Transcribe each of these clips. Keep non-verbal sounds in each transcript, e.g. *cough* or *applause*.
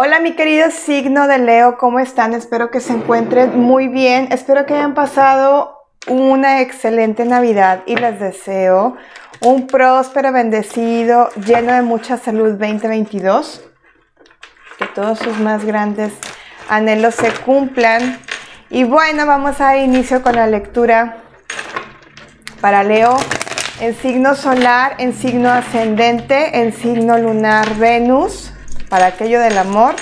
Hola mi querido signo de Leo, ¿cómo están? Espero que se encuentren muy bien. Espero que hayan pasado una excelente Navidad y les deseo un próspero, bendecido, lleno de mucha salud 2022. Que todos sus más grandes anhelos se cumplan. Y bueno, vamos a dar inicio con la lectura para Leo en signo solar, en signo ascendente, en signo lunar Venus para aquello del amor.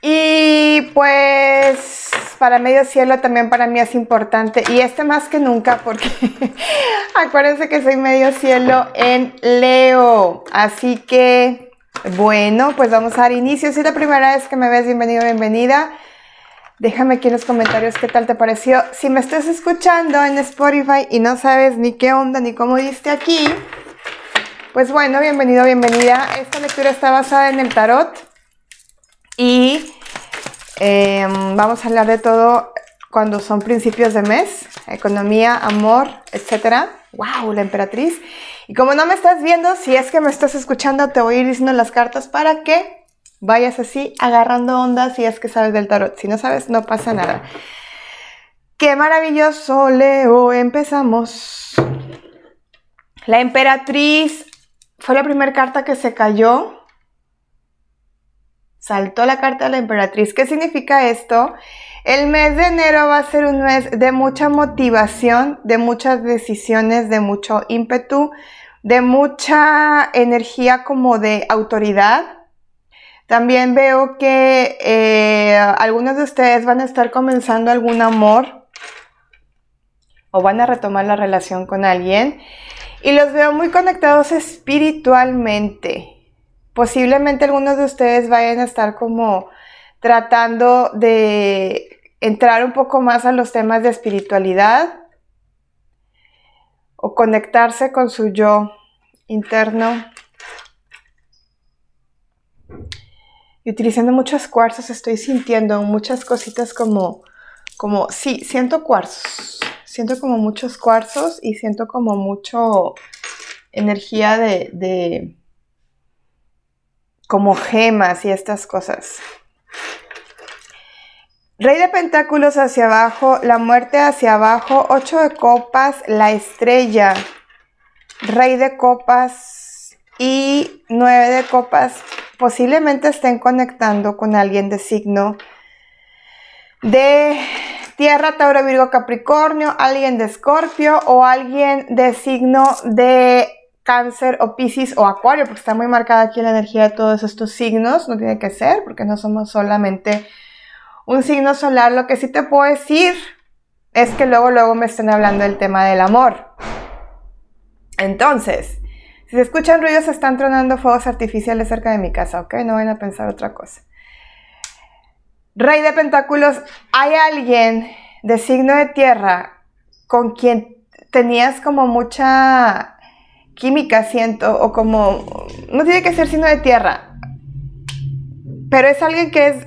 Y pues para medio cielo también para mí es importante. Y este más que nunca porque *laughs* acuérdense que soy medio cielo en Leo. Así que bueno, pues vamos a dar inicio. Si es la primera vez que me ves, bienvenido, bienvenida. Déjame aquí en los comentarios qué tal te pareció. Si me estás escuchando en Spotify y no sabes ni qué onda ni cómo diste aquí, pues bueno, bienvenido, bienvenida. Esta lectura está basada en el tarot y em, vamos a hablar de todo cuando son principios de mes, economía, amor, etc. ¡Wow! La emperatriz. Y como no me estás viendo, si es que me estás escuchando, te voy a ir diciendo las cartas para que vayas así agarrando ondas si es que sabes del tarot. Si no sabes, no pasa nada. ¡Qué maravilloso, Leo! Empezamos. La emperatriz fue la primera carta que se cayó. Saltó la carta de la emperatriz. ¿Qué significa esto? El mes de enero va a ser un mes de mucha motivación, de muchas decisiones, de mucho ímpetu, de mucha energía como de autoridad. También veo que eh, algunos de ustedes van a estar comenzando algún amor o van a retomar la relación con alguien y los veo muy conectados espiritualmente. Posiblemente algunos de ustedes vayan a estar como tratando de entrar un poco más a los temas de espiritualidad o conectarse con su yo interno. Y utilizando muchos cuarzos estoy sintiendo muchas cositas como, como, sí, siento cuarzos siento como muchos cuarzos y siento como mucho energía de, como gemas y estas cosas. Rey de Pentáculos hacia abajo, la muerte hacia abajo, ocho de copas, la estrella, Rey de copas y nueve de copas. Posiblemente estén conectando con alguien de signo de Tierra, Tauro, Virgo, Capricornio, alguien de Escorpio o alguien de signo de Cáncer o Piscis o Acuario, porque está muy marcada aquí la energía de todos estos signos, no tiene que ser, porque no somos solamente un signo solar. Lo que sí te puedo decir es que luego, luego me estén hablando del tema del amor. Entonces, si se escuchan ruidos, están tronando fuegos artificiales cerca de mi casa, ¿ok? No vayan a pensar otra cosa. Rey de Pentáculos, ¿hay alguien de signo de tierra con quien tenías como mucha química, siento, o como, no tiene que ser signo de tierra, pero es alguien que es,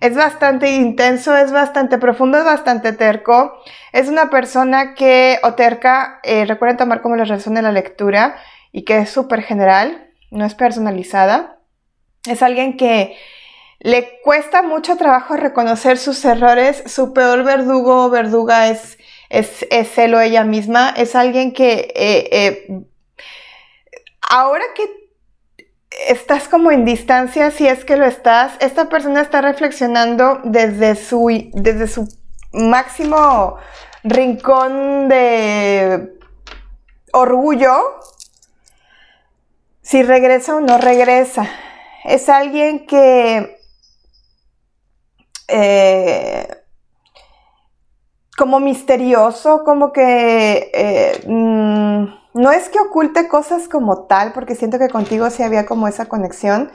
es bastante intenso, es bastante profundo, es bastante terco, es una persona que, o terca, eh, recuerden tomar como les resuena la lectura y que es súper general, no es personalizada, es alguien que le cuesta mucho trabajo reconocer sus errores. Su peor verdugo o verduga es, es, es ella misma. Es alguien que eh, eh, ahora que estás como en distancia, si es que lo estás, esta persona está reflexionando desde su, desde su máximo rincón de orgullo si regresa o no regresa. Es alguien que eh, como misterioso, como que eh, mm, no es que oculte cosas como tal, porque siento que contigo sí había como esa conexión,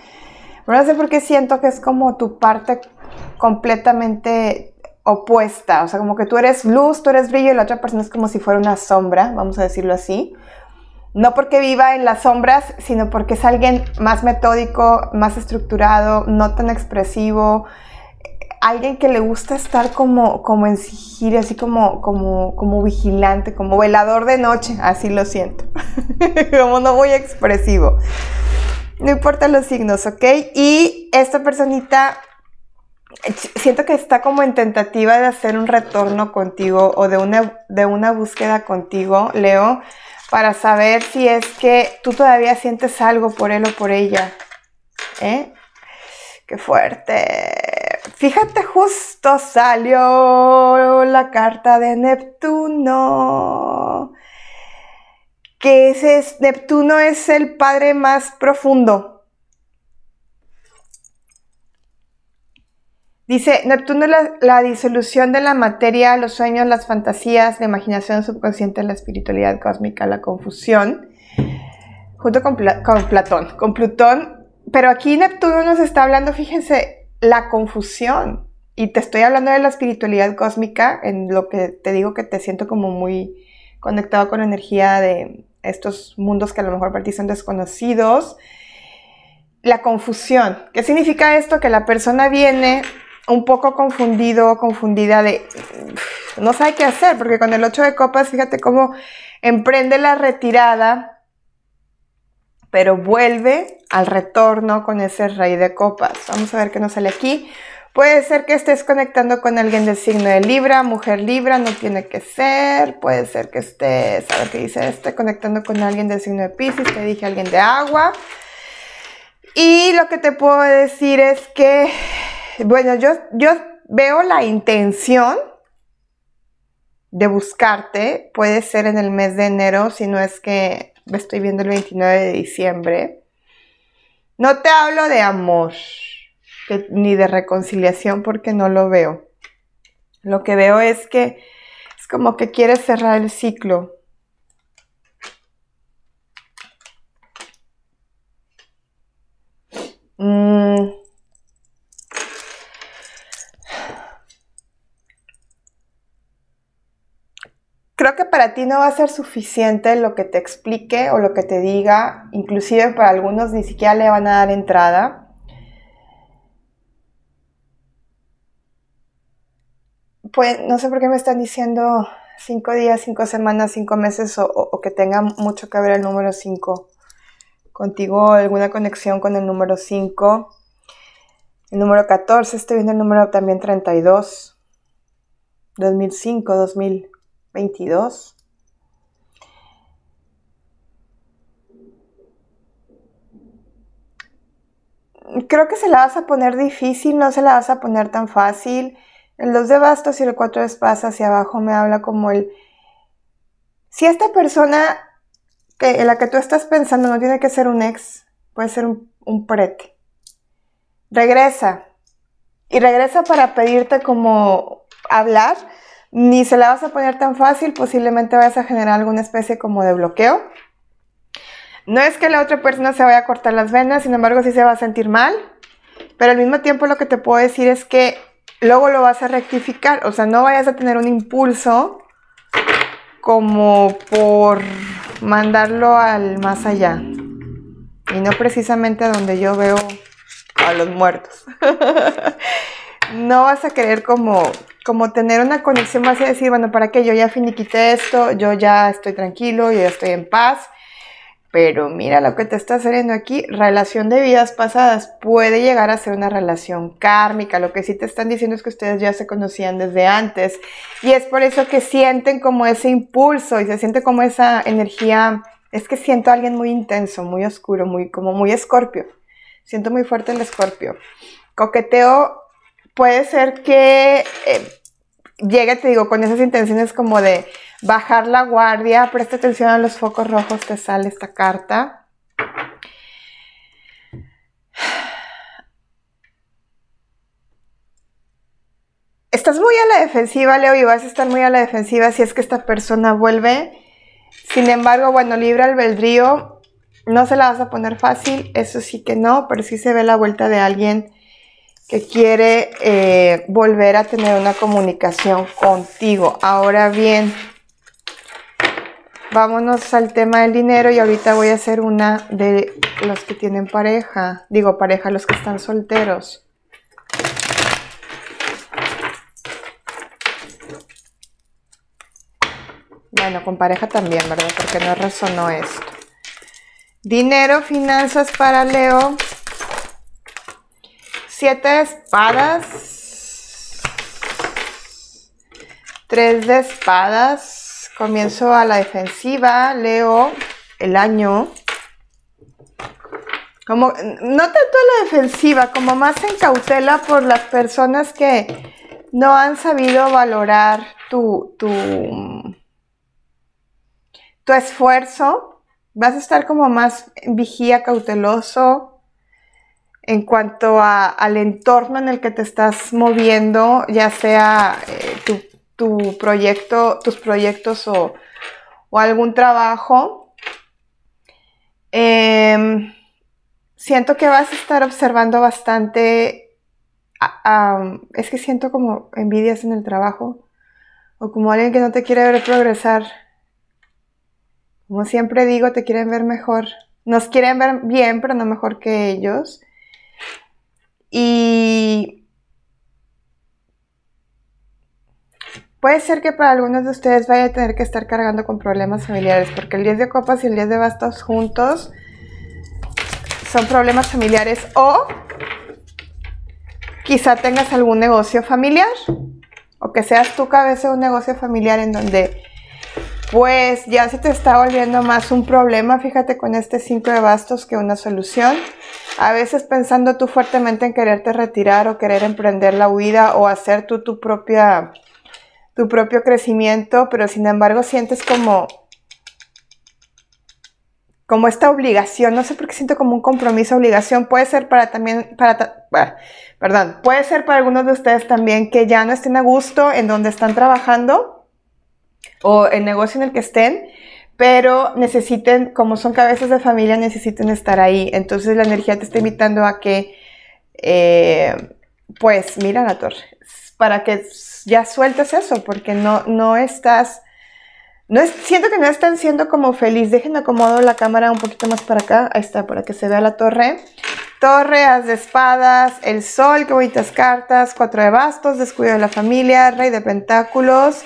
pero no sé por qué siento que es como tu parte completamente opuesta, o sea, como que tú eres luz, tú eres brillo y la otra persona es como si fuera una sombra, vamos a decirlo así. No porque viva en las sombras, sino porque es alguien más metódico, más estructurado, no tan expresivo, alguien que le gusta estar como, como en sigilo, así como, como, como vigilante, como velador de noche, así lo siento, *laughs* como no muy expresivo. No importa los signos, ¿ok? Y esta personita siento que está como en tentativa de hacer un retorno contigo o de una, de una búsqueda contigo, Leo, para saber si es que tú todavía sientes algo por él o por ella. ¿Eh? Qué fuerte. Fíjate, justo salió la carta de Neptuno. Que ese es, Neptuno es el padre más profundo Dice, Neptuno es la, disolución de la materia, los sueños, las fantasías, la imaginación subconsciente, la espiritualidad cósmica, la confusión, junto con, con Platón, con Plutón. Pero aquí Neptuno nos está hablando, fíjense, la confusión. Y te estoy hablando de la espiritualidad cósmica, en lo que te digo que te siento como muy conectado con la energía de estos mundos que a lo mejor para ti son desconocidos. La confusión. ¿Qué significa esto? Que la persona viene un poco confundido, confundida de no sabe qué hacer, porque con el 8 de copas, fíjate cómo emprende la retirada, pero vuelve al retorno con ese rey de copas. Vamos a ver qué nos sale aquí. Puede ser que estés conectando con alguien del signo de Libra, mujer Libra, no tiene que ser. Puede ser que estés, a ver qué dice este, conectando con alguien del signo de Pisces, te dije alguien de agua. Y lo que te puedo decir es que bueno, yo, yo veo la intención de buscarte, puede ser en el mes de enero, si no es que estoy viendo el 29 de diciembre. No te hablo de amor ni de reconciliación porque no lo veo. Lo que veo es que es como que quieres cerrar el ciclo. Creo que para ti no va a ser suficiente lo que te explique o lo que te diga, inclusive para algunos ni siquiera le van a dar entrada. Pues no sé por qué me están diciendo cinco días, cinco semanas, cinco meses o, que tenga mucho que ver el número cinco contigo, alguna conexión con el número 5. El número 14, estoy viendo el número también 32. 2005, 2000. 22. Creo que se la vas a poner difícil, no se la vas a poner tan fácil. El 2 de bastos y el 4 de espadas hacia abajo me habla como el... Si esta persona que, en la que tú estás pensando no tiene que ser un ex, puede ser un, un prete. Regresa. Y regresa para pedirte como hablar ni se la vas a poner tan fácil, posiblemente vas a generar alguna especie como de bloqueo. No es que la otra persona se vaya a cortar las venas, sin embargo sí se va a sentir mal, pero al mismo tiempo lo que te puedo decir es que luego lo vas a rectificar, o sea, no vayas a tener un impulso como por mandarlo al más allá y no precisamente a donde yo veo a los muertos. *laughs* no vas a querer como como tener una conexión más y decir, bueno, ¿para qué? Yo ya finiquité esto, yo ya estoy tranquilo, yo ya estoy en paz. Pero mira lo que te está saliendo aquí, relación de vidas pasadas puede llegar a ser una relación kármica. Lo que sí te están diciendo es que ustedes ya se conocían desde antes. Y es por eso que sienten como ese impulso y se siente como esa energía. Es que siento a alguien muy intenso, muy oscuro, muy, como muy escorpio. Siento muy fuerte el escorpio. Coqueteo puede ser que eh, llegue, te digo, con esas intenciones como de bajar la guardia, presta atención a los focos rojos, te sale esta carta. Estás muy a la defensiva, Leo, y vas a estar muy a la defensiva si es que esta persona vuelve. Sin embargo, bueno, libre albedrío, no se la vas a poner fácil, eso sí que no, pero sí se ve la vuelta de alguien que quiere eh, volver a tener una comunicación contigo. Ahora bien, vámonos al tema del dinero y ahorita voy a hacer una de los que tienen pareja. Digo pareja, los que están solteros. Bueno, con pareja también, ¿verdad? Porque no resonó esto. Dinero, finanzas para Leo. Siete espadas. Tres de espadas. Comienzo a la defensiva. Leo el año. Como, no tanto a la defensiva, como más en cautela por las personas que no han sabido valorar tu, tu, tu esfuerzo. Vas a estar como más vigía, cauteloso en cuanto a, al entorno en el que te estás moviendo, ya sea eh, tu, proyecto, tus proyectos o, o algún trabajo. Eh, siento que vas a estar observando bastante, es que siento como envidias en el trabajo o como alguien que no te quiere ver progresar. Como siempre digo, te quieren ver mejor. Nos quieren ver bien, pero no mejor que ellos. Y puede ser que para algunos de ustedes vaya a tener que estar cargando con problemas familiares, porque el 10 de copas y el 10 de bastos juntos son problemas familiares. O quizá tengas algún negocio familiar o que seas tu cabeza de un negocio familiar en donde pues ya se te está volviendo más un problema, fíjate con este 5 de bastos que una solución. A veces pensando tú fuertemente en quererte retirar o querer emprender la huida o hacer tú tu propia tu propio crecimiento, pero sin embargo sientes como como esta obligación, no sé por qué siento como un compromiso, obligación, puede ser para también, para, perdón, puede ser para algunos de ustedes también que ya no estén a gusto en donde están trabajando o el negocio en el que estén, pero necesiten, como son cabezas de familia, necesiten estar ahí. Entonces la energía te está invitando a que, eh, pues, mira la torre, para que ya sueltes eso, porque no, no estás no es, siento que no están siendo como feliz. Dejen acomodo la cámara un poquito más para acá. Ahí está, para que se vea la torre. Torre, as de espadas, el sol, qué bonitas cartas, cuatro de bastos, descuido de la familia, rey de pentáculos,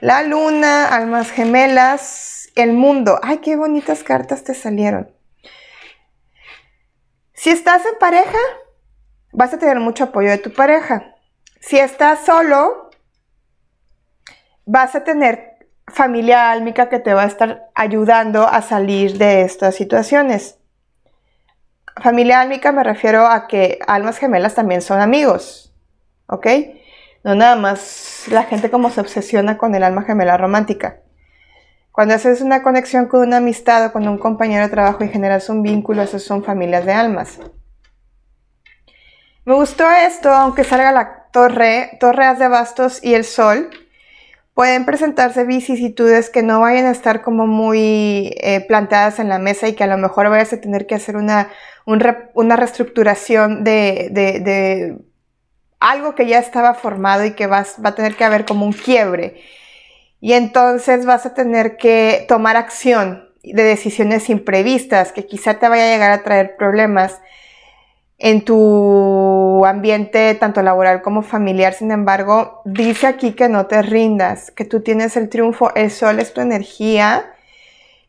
la luna, almas gemelas, el mundo. Ay, qué bonitas cartas te salieron. Si estás en pareja, vas a tener mucho apoyo de tu pareja. Si estás solo, vas a tener familia álmica que te va a estar ayudando a salir de estas situaciones. Familia álmica me refiero a que almas gemelas también son amigos, ¿ok? No nada más la gente como se obsesiona con el alma gemela romántica. Cuando haces una conexión con una amistad o con un compañero de trabajo y generas un vínculo, esas son familias de almas. Me gustó esto, aunque salga la torre, torreas de bastos y el sol, pueden presentarse vicisitudes que no vayan a estar como muy eh, planteadas en la mesa y que a lo mejor vayas a tener que hacer una, una reestructuración de, algo que ya estaba formado y que vas, va a tener que haber como un quiebre. Y entonces vas a tener que tomar acción de decisiones imprevistas que quizá te vaya a llegar a traer problemas en tu ambiente tanto laboral como familiar. Sin embargo, dice aquí que no te rindas, que tú tienes el triunfo, el sol es tu energía.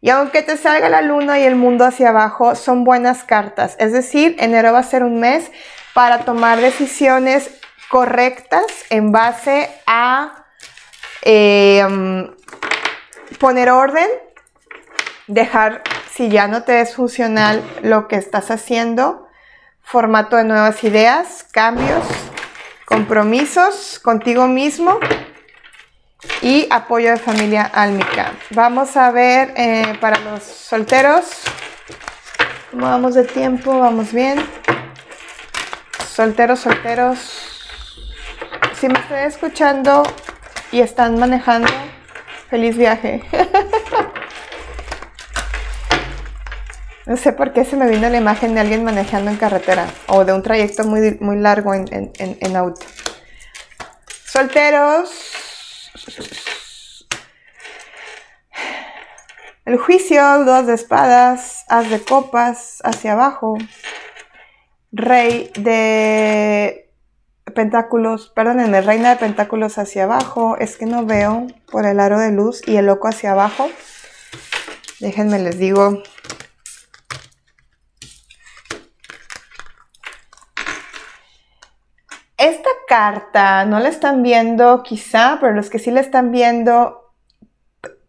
Y aunque te salga la luna y el mundo hacia abajo, son buenas cartas. Es decir, enero va a ser un mes para tomar decisiones correctas en base a eh, poner orden, dejar, si ya no te es funcional lo que estás haciendo, formato de nuevas ideas, cambios, compromisos contigo mismo y apoyo de familia álmica. Vamos a ver eh, para los solteros. ¿Cómo vamos de tiempo? ¿Vamos bien? Solteros, solteros. Si me estoy escuchando y están manejando, feliz viaje. *laughs* No sé por qué se me vino la imagen de alguien manejando en carretera o de un trayecto muy, muy largo en, auto. Solteros. El juicio, dos de espadas, as de copas hacia abajo, rey de pentáculos, perdónenme, reina de pentáculos hacia abajo, es que no veo por el aro de luz y el loco hacia abajo. Déjenme les digo. Esta carta no la están viendo quizá, pero los que sí la están viendo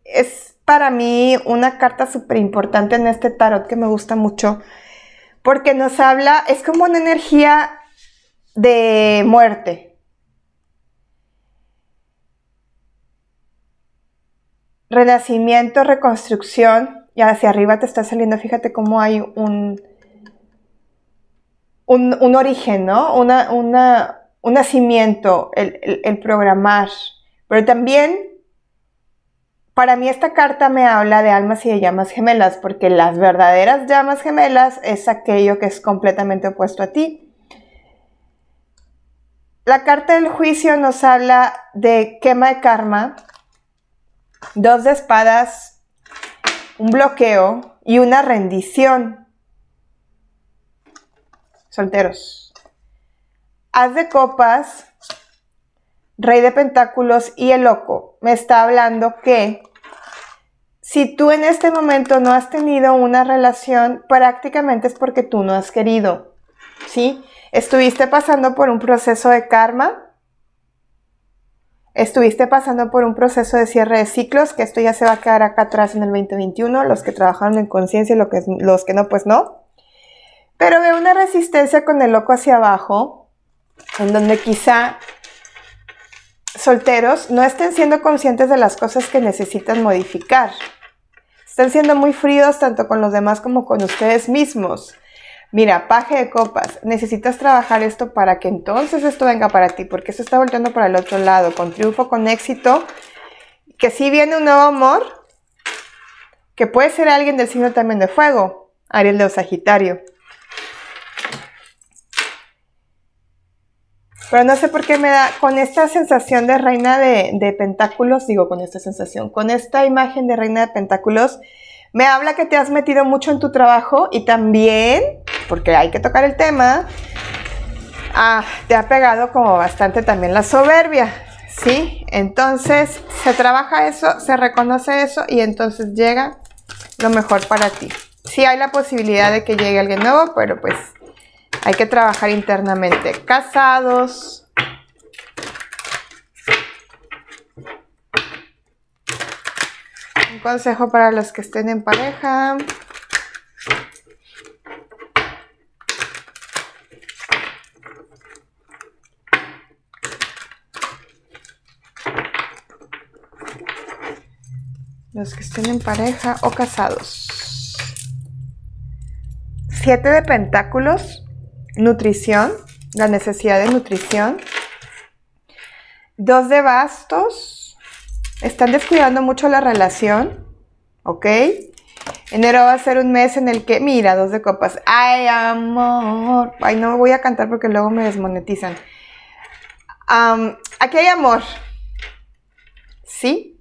es para mí una carta súper importante en este tarot que me gusta mucho porque nos habla, es como una energía de muerte. Renacimiento, reconstrucción, y hacia arriba te está saliendo, fíjate cómo hay un, un, origen, ¿no? Una, una, un nacimiento, el, programar, pero también para mí esta carta me habla de almas y de llamas gemelas, porque las verdaderas llamas gemelas es aquello que es completamente opuesto a ti. La carta del juicio nos habla de quema de karma, dos de espadas, un bloqueo y una rendición. Solteros. Haz de copas, rey de pentáculos y el loco me está hablando que si tú en este momento no has tenido una relación, prácticamente es porque tú no has querido. ¿Sí? Estuviste pasando por un proceso de karma. Estuviste pasando por un proceso de cierre de ciclos, que esto ya se va a quedar acá atrás en el 2021, los que trabajaron en conciencia y los que no, pues no. Pero veo una resistencia con el loco hacia abajo, en donde quizá solteros no estén siendo conscientes de las cosas que necesitan modificar. Están siendo muy fríos tanto con los demás como con ustedes mismos. Mira, paje de copas, necesitas trabajar esto para que entonces esto venga para ti, porque eso está volteando para el otro lado, con triunfo, con éxito, que si viene un nuevo amor, que puede ser alguien del signo también de fuego, Ariel de Sagitario. Pero no sé por qué me da, con esta sensación de reina de, pentáculos, digo con esta sensación, con esta imagen de reina de pentáculos, me habla que te has metido mucho en tu trabajo y también, porque hay que tocar el tema, ah, te ha pegado como bastante también la soberbia, ¿sí? Entonces se trabaja eso, se reconoce eso y entonces llega lo mejor para ti. Sí hay la posibilidad de que llegue alguien nuevo, pero pues hay que trabajar internamente. Casados. Consejo para los que estén en pareja. Los que estén en pareja o casados. Siete de pentáculos nutrición, la necesidad de nutrición. Dos de bastos, están descuidando mucho la relación, ¿ok? Enero va a ser un mes en el que, mira, dos de copas. Ay, amor. Ay, no voy a cantar porque luego me desmonetizan. aquí hay amor. ¿Sí?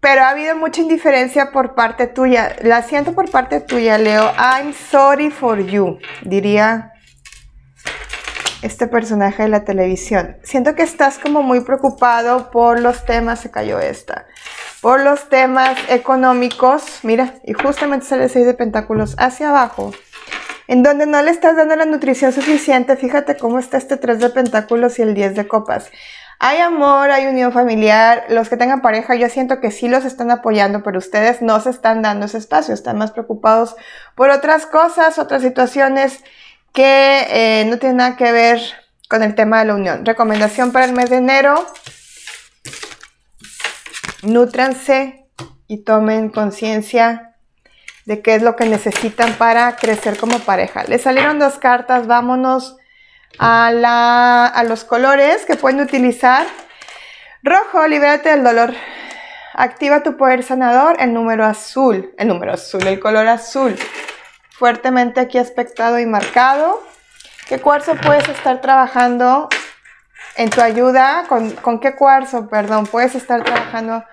Pero ha habido mucha indiferencia por parte tuya. La siento por parte tuya, Leo. I'm sorry for you, diría este personaje de la televisión. Siento que estás como muy preocupado por los temas, se cayó esta, por los temas económicos. Mira, y justamente sale el 6 de pentáculos hacia abajo. En donde no le estás dando la nutrición suficiente, fíjate cómo está este 3 de pentáculos y el 10 de copas. Hay amor, hay unión familiar. Los que tengan pareja, yo siento que sí los están apoyando, pero ustedes no se están dando ese espacio, están más preocupados por otras cosas, otras situaciones que eh, no tienen nada que ver con el tema de la unión. Recomendación para el mes de enero. Nútranse y tomen conciencia de qué es lo que necesitan para crecer como pareja. Les salieron dos cartas, vámonos a, los colores que pueden utilizar. Rojo, libérate del dolor. Activa tu poder sanador, el número azul, el número azul, el color azul. Fuertemente aquí aspectado y marcado. ¿Qué cuarzo puedes estar trabajando en tu ayuda? ¿Con, con qué cuarzo, perdón, puedes estar trabajando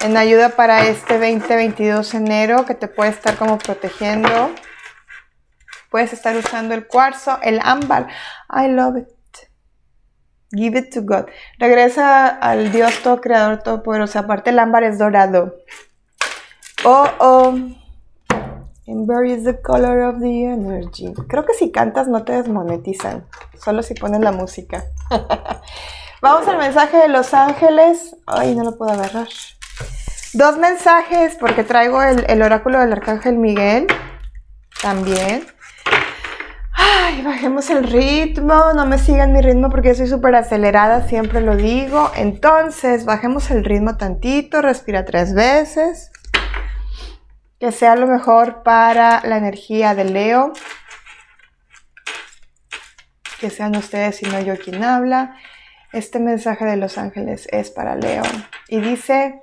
en ayuda para este 2022 enero que te puede estar como protegiendo? Puedes estar usando el cuarzo, el ámbar. I love it. Give it to God. Regresa al Dios todo creador, todopoderoso. Aparte el ámbar es dorado. Oh, oh. Ember is the color of the energy. Creo que si cantas no te desmonetizan, solo si pones la música. *laughs* Vamos al mensaje de los ángeles. Ay, no lo puedo agarrar. Dos mensajes porque traigo el, el oráculo del arcángel Miguel también. Ay, bajemos el ritmo, no me sigan mi ritmo porque yo soy súper acelerada, siempre lo digo. Entonces, bajemos el ritmo tantito, respira tres veces que sea lo mejor para la energía de Leo. Que sean ustedes y no yo quien habla. Este mensaje de los ángeles es para Leo. Y dice,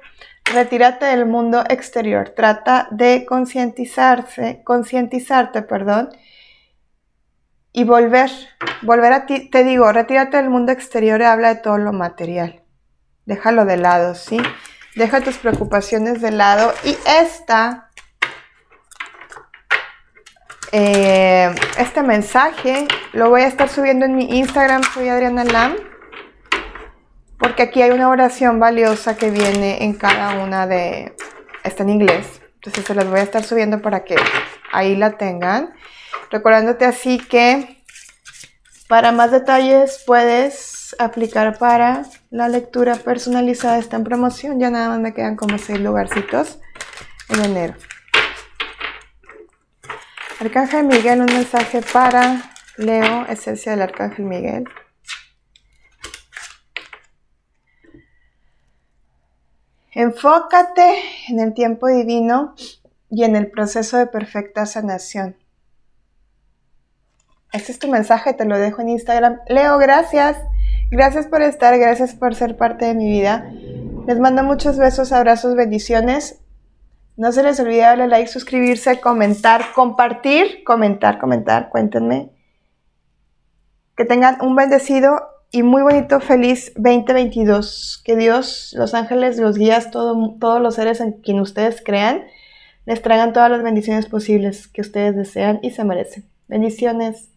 retírate del mundo exterior. Trata de concientizarse, concientizarte, perdón. Y volver, volver a ti. Te digo, retírate del mundo exterior y habla de todo lo material. Déjalo de lado, ¿sí? Deja tus preocupaciones de lado. Y esta eh, este mensaje lo voy a estar subiendo en mi Instagram, soy Adriana Lam, porque aquí hay una oración valiosa que viene en cada una de... Está en inglés, entonces se las voy a estar subiendo para que ahí la tengan. Recordándote así que para más detalles puedes aplicar para la lectura personalizada. Está en promoción, ya nada más me quedan como seis lugarcitos en enero. Arcángel Miguel, un mensaje para Leo, esencia del Arcángel Miguel. Enfócate en el tiempo divino y en el proceso de perfecta sanación. Este es tu mensaje, te lo dejo en Instagram. Leo, gracias. Gracias por estar, gracias por ser parte de mi vida. Les mando muchos besos, abrazos, bendiciones. No se les olvide darle like, suscribirse, comentar, compartir, comentar, comentar, cuéntenme. Que tengan un bendecido y muy bonito, feliz 2022. Que Dios, los ángeles, los guías, todos los seres en quien ustedes crean, les traigan todas las bendiciones posibles que ustedes desean y se merecen. Bendiciones.